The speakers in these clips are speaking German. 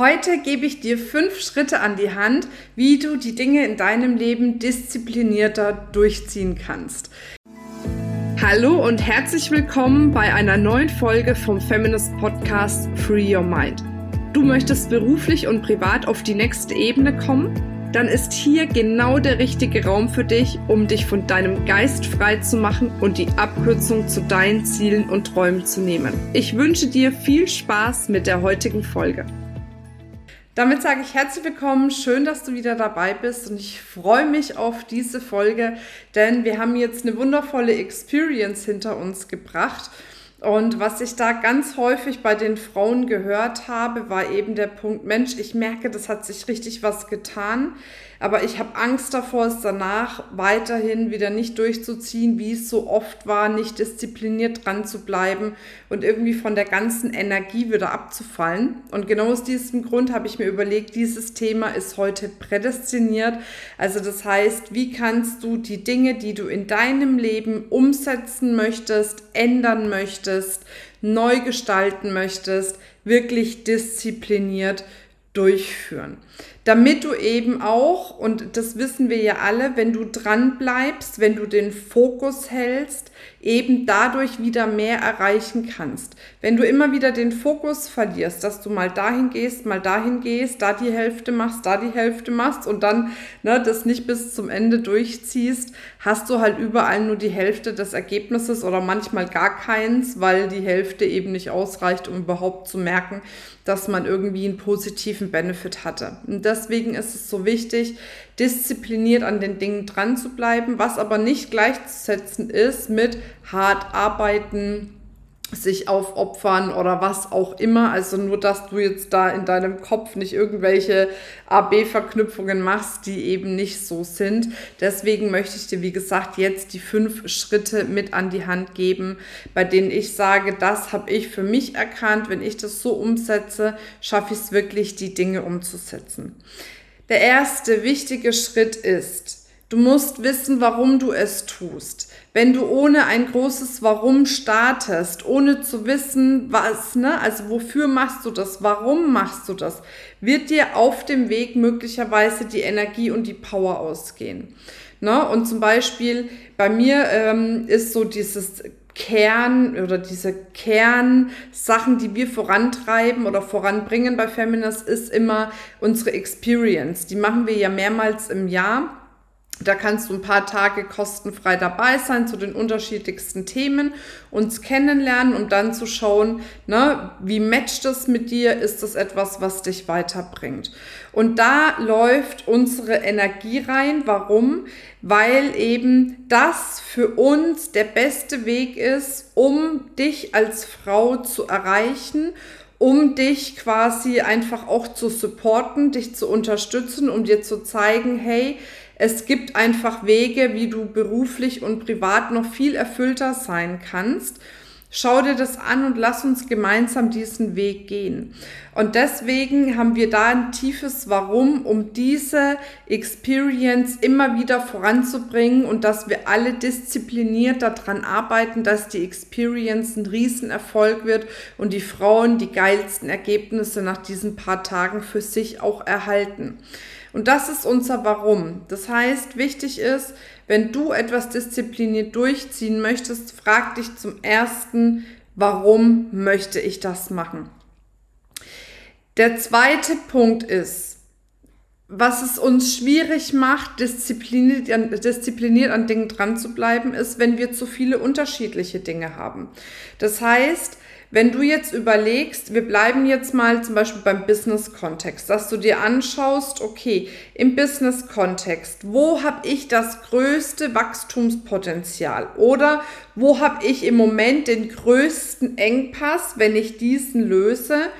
Heute gebe ich dir fünf Schritte an die Hand, wie du die Dinge in deinem Leben disziplinierter durchziehen kannst. Hallo und herzlich willkommen bei einer neuen Folge vom Feminist Podcast Free Your Mind. Du möchtest beruflich und privat auf die nächste Ebene kommen? Dann ist hier genau der richtige Raum für dich, um dich von deinem Geist frei zu machen und die Abkürzung zu deinen Zielen und Träumen zu nehmen. Ich wünsche dir viel Spaß mit der heutigen Folge. Damit sage ich herzlich willkommen, schön, dass du wieder dabei bist und ich freue mich auf diese Folge, denn wir haben jetzt eine wundervolle Experience hinter uns gebracht. Und was ich da ganz häufig bei den Frauen gehört habe, war eben der Punkt, Mensch, ich merke, das hat sich richtig was getan. Aber ich habe Angst davor, es danach weiterhin wieder nicht durchzuziehen, wie es so oft war, nicht diszipliniert dran zu bleiben und irgendwie von der ganzen Energie wieder abzufallen. Und genau aus diesem Grund habe ich mir überlegt, dieses Thema ist heute prädestiniert. Also das heißt, wie kannst du die Dinge, die du in deinem Leben umsetzen möchtest, ändern möchtest, neu gestalten möchtest, wirklich diszipliniert durchführen damit du eben auch, und das wissen wir ja alle, wenn du dran bleibst, wenn du den Fokus hältst, eben dadurch wieder mehr erreichen kannst. Wenn du immer wieder den Fokus verlierst, dass du mal dahin gehst, mal dahin gehst, da die Hälfte machst, da die Hälfte machst und dann ne, das nicht bis zum Ende durchziehst, hast du halt überall nur die Hälfte des Ergebnisses oder manchmal gar keins, weil die Hälfte eben nicht ausreicht, um überhaupt zu merken, dass man irgendwie einen positiven Benefit hatte. Und deswegen ist es so wichtig, diszipliniert an den Dingen dran zu bleiben, was aber nicht gleichzusetzen ist mit hart arbeiten, sich aufopfern oder was auch immer. Also nur, dass du jetzt da in deinem Kopf nicht irgendwelche AB-Verknüpfungen machst, die eben nicht so sind. Deswegen möchte ich dir, wie gesagt, jetzt die fünf Schritte mit an die Hand geben, bei denen ich sage, das habe ich für mich erkannt. Wenn ich das so umsetze, schaffe ich es wirklich, die Dinge umzusetzen. Der erste wichtige Schritt ist, Du musst wissen, warum du es tust. Wenn du ohne ein großes Warum startest, ohne zu wissen, was, ne, also wofür machst du das, warum machst du das, wird dir auf dem Weg möglicherweise die Energie und die Power ausgehen. Ne? Und zum Beispiel bei mir ähm, ist so dieses Kern oder diese Kernsachen, die wir vorantreiben oder voranbringen bei Feminist, ist immer unsere Experience. Die machen wir ja mehrmals im Jahr. Da kannst du ein paar Tage kostenfrei dabei sein zu den unterschiedlichsten Themen, uns kennenlernen, um dann zu schauen, ne, wie matcht das mit dir? Ist das etwas, was dich weiterbringt? Und da läuft unsere Energie rein. Warum? Weil eben das für uns der beste Weg ist, um dich als Frau zu erreichen um dich quasi einfach auch zu supporten, dich zu unterstützen, um dir zu zeigen, hey, es gibt einfach Wege, wie du beruflich und privat noch viel erfüllter sein kannst. Schau dir das an und lass uns gemeinsam diesen Weg gehen. Und deswegen haben wir da ein tiefes Warum, um diese Experience immer wieder voranzubringen und dass wir alle diszipliniert daran arbeiten, dass die Experience ein Riesenerfolg wird und die Frauen die geilsten Ergebnisse nach diesen paar Tagen für sich auch erhalten. Und das ist unser Warum. Das heißt, wichtig ist, wenn du etwas diszipliniert durchziehen möchtest, frag dich zum ersten, warum möchte ich das machen? Der zweite Punkt ist, was es uns schwierig macht, diszipliniert, diszipliniert an Dingen dran zu bleiben, ist, wenn wir zu viele unterschiedliche Dinge haben. Das heißt, wenn du jetzt überlegst, wir bleiben jetzt mal zum Beispiel beim Business-Kontext, dass du dir anschaust, okay, im Business-Kontext, wo habe ich das größte Wachstumspotenzial oder wo habe ich im Moment den größten Engpass, wenn ich diesen löse?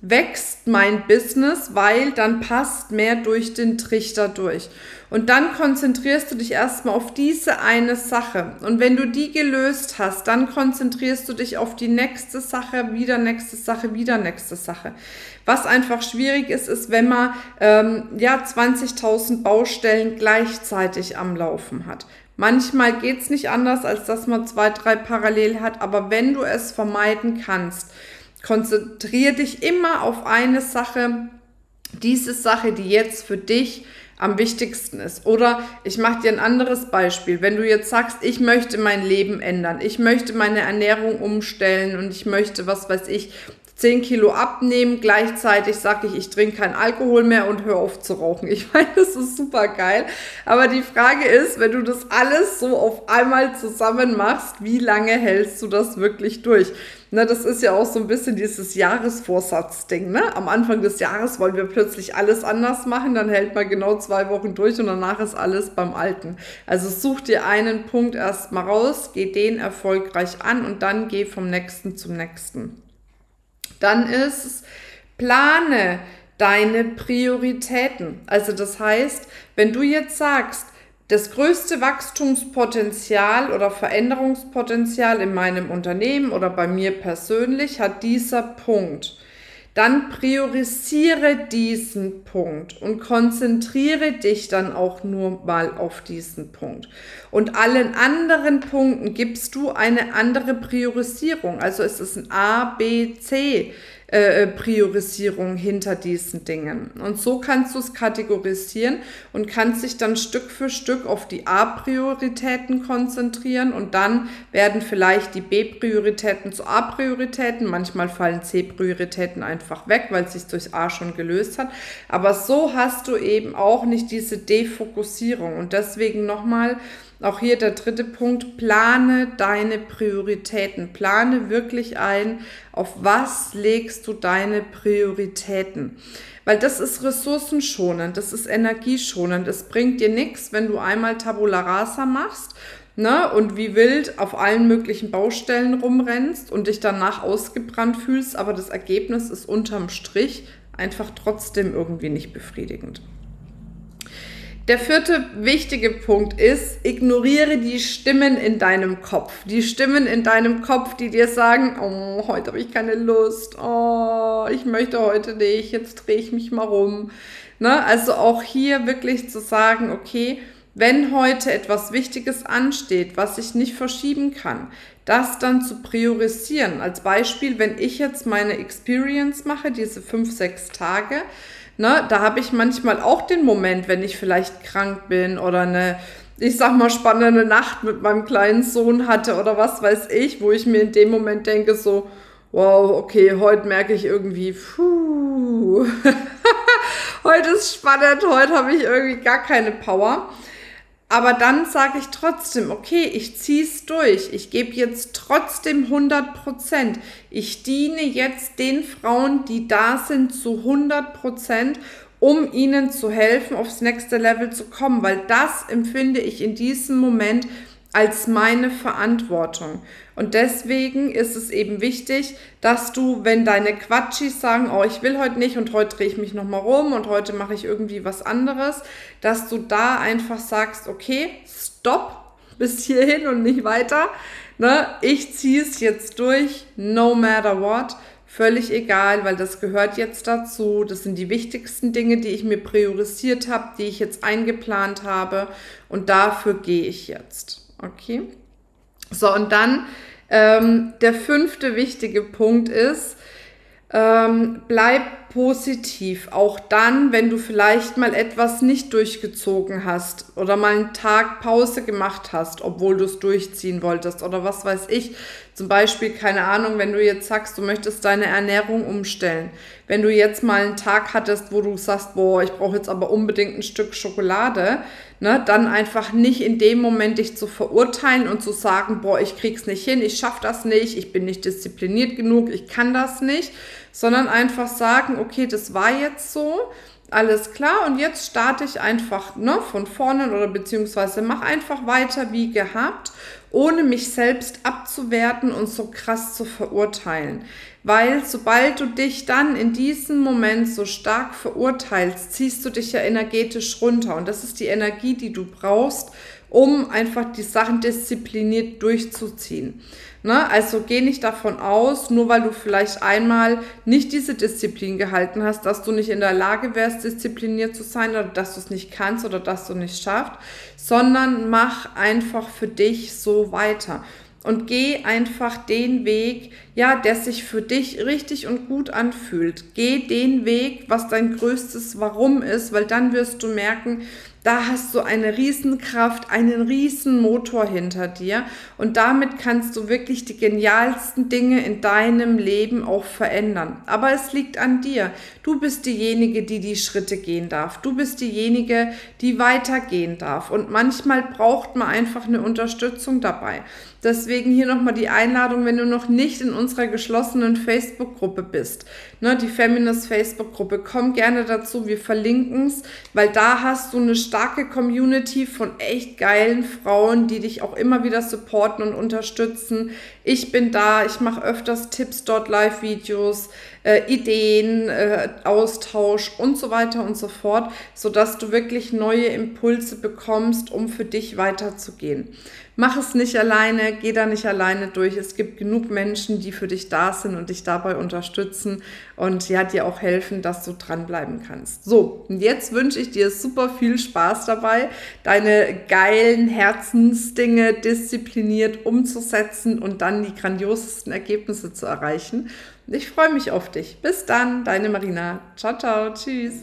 Wächst mein Business, weil dann passt mehr durch den Trichter durch. Und dann konzentrierst du dich erstmal auf diese eine Sache. Und wenn du die gelöst hast, dann konzentrierst du dich auf die nächste Sache, wieder nächste Sache, wieder nächste Sache. Was einfach schwierig ist, ist, wenn man ähm, ja 20.000 Baustellen gleichzeitig am Laufen hat. Manchmal geht's nicht anders, als dass man zwei, drei parallel hat, aber wenn du es vermeiden kannst, Konzentriere dich immer auf eine Sache diese Sache, die jetzt für dich am wichtigsten ist. Oder ich mache dir ein anderes Beispiel. Wenn du jetzt sagst, ich möchte mein Leben ändern, ich möchte meine Ernährung umstellen und ich möchte, was weiß ich, 10 Kilo abnehmen, gleichzeitig sage ich, ich trinke keinen Alkohol mehr und höre auf zu rauchen. Ich meine, das ist super geil. Aber die Frage ist, wenn du das alles so auf einmal zusammen machst, wie lange hältst du das wirklich durch? Ne, das ist ja auch so ein bisschen dieses Jahresvorsatzding. Ne? Am Anfang des Jahres wollen wir plötzlich alles anders machen, dann hält man genau zwei Wochen durch und danach ist alles beim Alten. Also such dir einen Punkt erstmal raus, geh den erfolgreich an und dann geh vom nächsten zum nächsten. Dann ist es, plane deine Prioritäten. Also das heißt, wenn du jetzt sagst, das größte Wachstumspotenzial oder Veränderungspotenzial in meinem Unternehmen oder bei mir persönlich hat dieser Punkt dann priorisiere diesen Punkt und konzentriere dich dann auch nur mal auf diesen Punkt. Und allen anderen Punkten gibst du eine andere Priorisierung. Also es ist ein A, B, C äh, Priorisierung hinter diesen Dingen. Und so kannst du es kategorisieren und kannst dich dann Stück für Stück auf die A-Prioritäten konzentrieren und dann werden vielleicht die B-Prioritäten zu A-Prioritäten. Manchmal fallen C-Prioritäten einfach weg, weil es sich durch A schon gelöst hat. Aber so hast du eben auch nicht diese Defokussierung. Und deswegen nochmal, auch hier der dritte Punkt, plane deine Prioritäten. Plane wirklich ein, auf was legst du deine Prioritäten. Weil das ist ressourcenschonend, das ist energieschonend. Es bringt dir nichts, wenn du einmal Tabula Rasa machst ne, und wie wild auf allen möglichen Baustellen rumrennst und dich danach ausgebrannt fühlst, aber das Ergebnis ist unterm Strich einfach trotzdem irgendwie nicht befriedigend. Der vierte wichtige Punkt ist, ignoriere die Stimmen in deinem Kopf. Die Stimmen in deinem Kopf, die dir sagen, oh, heute habe ich keine Lust, oh, ich möchte heute nicht, jetzt drehe ich mich mal rum. Ne? Also auch hier wirklich zu sagen, okay, wenn heute etwas Wichtiges ansteht, was ich nicht verschieben kann, das dann zu priorisieren. Als Beispiel, wenn ich jetzt meine Experience mache, diese fünf, sechs Tage, Ne, da habe ich manchmal auch den Moment, wenn ich vielleicht krank bin oder eine, ich sag mal, spannende Nacht mit meinem kleinen Sohn hatte oder was weiß ich, wo ich mir in dem Moment denke, so, wow, okay, heute merke ich irgendwie, puh, heute ist spannend, heute habe ich irgendwie gar keine Power. Aber dann sage ich trotzdem, okay, ich ziehe es durch. Ich gebe jetzt trotzdem 100 Prozent. Ich diene jetzt den Frauen, die da sind, zu 100 Prozent, um ihnen zu helfen, aufs nächste Level zu kommen. Weil das empfinde ich in diesem Moment als meine Verantwortung. Und deswegen ist es eben wichtig, dass du, wenn deine Quatschis sagen, oh, ich will heute nicht und heute drehe ich mich nochmal rum und heute mache ich irgendwie was anderes, dass du da einfach sagst, okay, stopp, bis hierhin und nicht weiter. Ne? Ich ziehe es jetzt durch, no matter what. Völlig egal, weil das gehört jetzt dazu. Das sind die wichtigsten Dinge, die ich mir priorisiert habe, die ich jetzt eingeplant habe. Und dafür gehe ich jetzt. Okay? So, und dann ähm, der fünfte wichtige Punkt ist, ähm, bleib positiv, auch dann, wenn du vielleicht mal etwas nicht durchgezogen hast oder mal einen Tag Pause gemacht hast, obwohl du es durchziehen wolltest oder was weiß ich. Zum Beispiel, keine Ahnung, wenn du jetzt sagst, du möchtest deine Ernährung umstellen. Wenn du jetzt mal einen Tag hattest, wo du sagst, boah, ich brauche jetzt aber unbedingt ein Stück Schokolade, ne, dann einfach nicht in dem Moment dich zu verurteilen und zu sagen, boah, ich krieg's nicht hin, ich schaff das nicht, ich bin nicht diszipliniert genug, ich kann das nicht, sondern einfach sagen, okay, das war jetzt so, alles klar und jetzt starte ich einfach ne, von vorne oder beziehungsweise mach einfach weiter wie gehabt, ohne mich selbst abzuwerten und so krass zu verurteilen. Weil sobald du dich dann in diesem Moment so stark verurteilst, ziehst du dich ja energetisch runter und das ist die Energie, die du brauchst, um einfach die Sachen diszipliniert durchzuziehen. Ne? Also geh nicht davon aus, nur weil du vielleicht einmal nicht diese Disziplin gehalten hast, dass du nicht in der Lage wärst, diszipliniert zu sein oder dass du es nicht kannst oder dass du nicht schaffst, sondern mach einfach für dich so weiter. und geh einfach den Weg, ja, der sich für dich richtig und gut anfühlt. Geh den Weg, was dein größtes Warum ist, weil dann wirst du merken, da hast du eine Riesenkraft, einen Riesenmotor hinter dir und damit kannst du wirklich die genialsten Dinge in deinem Leben auch verändern. Aber es liegt an dir. Du bist diejenige, die die Schritte gehen darf. Du bist diejenige, die weitergehen darf. Und manchmal braucht man einfach eine Unterstützung dabei. Deswegen hier nochmal die Einladung, wenn du noch nicht in unserer geschlossenen Facebook-Gruppe bist, ne, die Feminist Facebook-Gruppe, komm gerne dazu, wir verlinken es, weil da hast du eine starke Community von echt geilen Frauen, die dich auch immer wieder supporten und unterstützen. Ich bin da, ich mache öfters Tipps dort, Live-Videos, äh, Ideen, äh, Austausch und so weiter und so fort, sodass du wirklich neue Impulse bekommst, um für dich weiterzugehen. Mach es nicht alleine, geh da nicht alleine durch. Es gibt genug Menschen, die für dich da sind und dich dabei unterstützen und ja, dir auch helfen, dass du dranbleiben kannst. So, und jetzt wünsche ich dir super viel Spaß dabei, deine geilen Herzensdinge diszipliniert umzusetzen und dann die grandiosesten Ergebnisse zu erreichen. Ich freue mich auf dich. Bis dann, deine Marina. Ciao, ciao, tschüss.